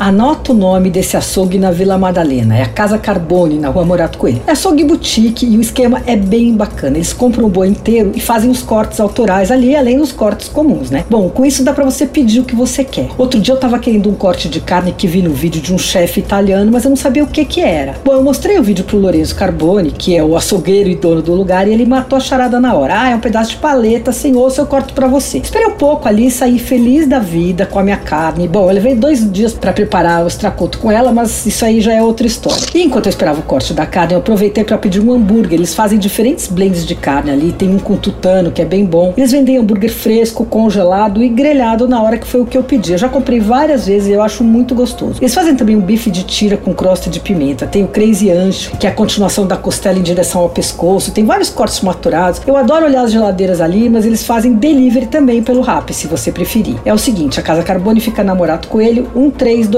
Anota o nome desse açougue na Vila Madalena. É a Casa Carbone, na rua Morato Coelho. É açougue boutique e o esquema é bem bacana. Eles compram o boi inteiro e fazem os cortes autorais ali, além dos cortes comuns, né? Bom, com isso dá para você pedir o que você quer. Outro dia eu tava querendo um corte de carne que vi no vídeo de um chefe italiano, mas eu não sabia o que que era. Bom, eu mostrei o vídeo pro Lorenzo Carbone, que é o açougueiro e dono do lugar, e ele matou a charada na hora. Ah, é um pedaço de paleta sem osso, eu corto para você. Esperei um pouco ali, saí feliz da vida com a minha carne. Bom, eu levei dois dias para preparar preparar o extracoto com ela, mas isso aí já é outra história. E enquanto eu esperava o corte da carne, eu aproveitei para pedir um hambúrguer. Eles fazem diferentes blends de carne ali, tem um com tutano que é bem bom. Eles vendem hambúrguer fresco, congelado e grelhado na hora que foi o que eu pedi. Eu já comprei várias vezes e eu acho muito gostoso. Eles fazem também um bife de tira com crosta de pimenta. Tem o Crazy Ancho, que é a continuação da costela em direção ao pescoço. Tem vários cortes maturados. Eu adoro olhar as geladeiras ali, mas eles fazem delivery também pelo Rap, se você preferir. É o seguinte, a Casa Carbone fica na Morato Coelho 1325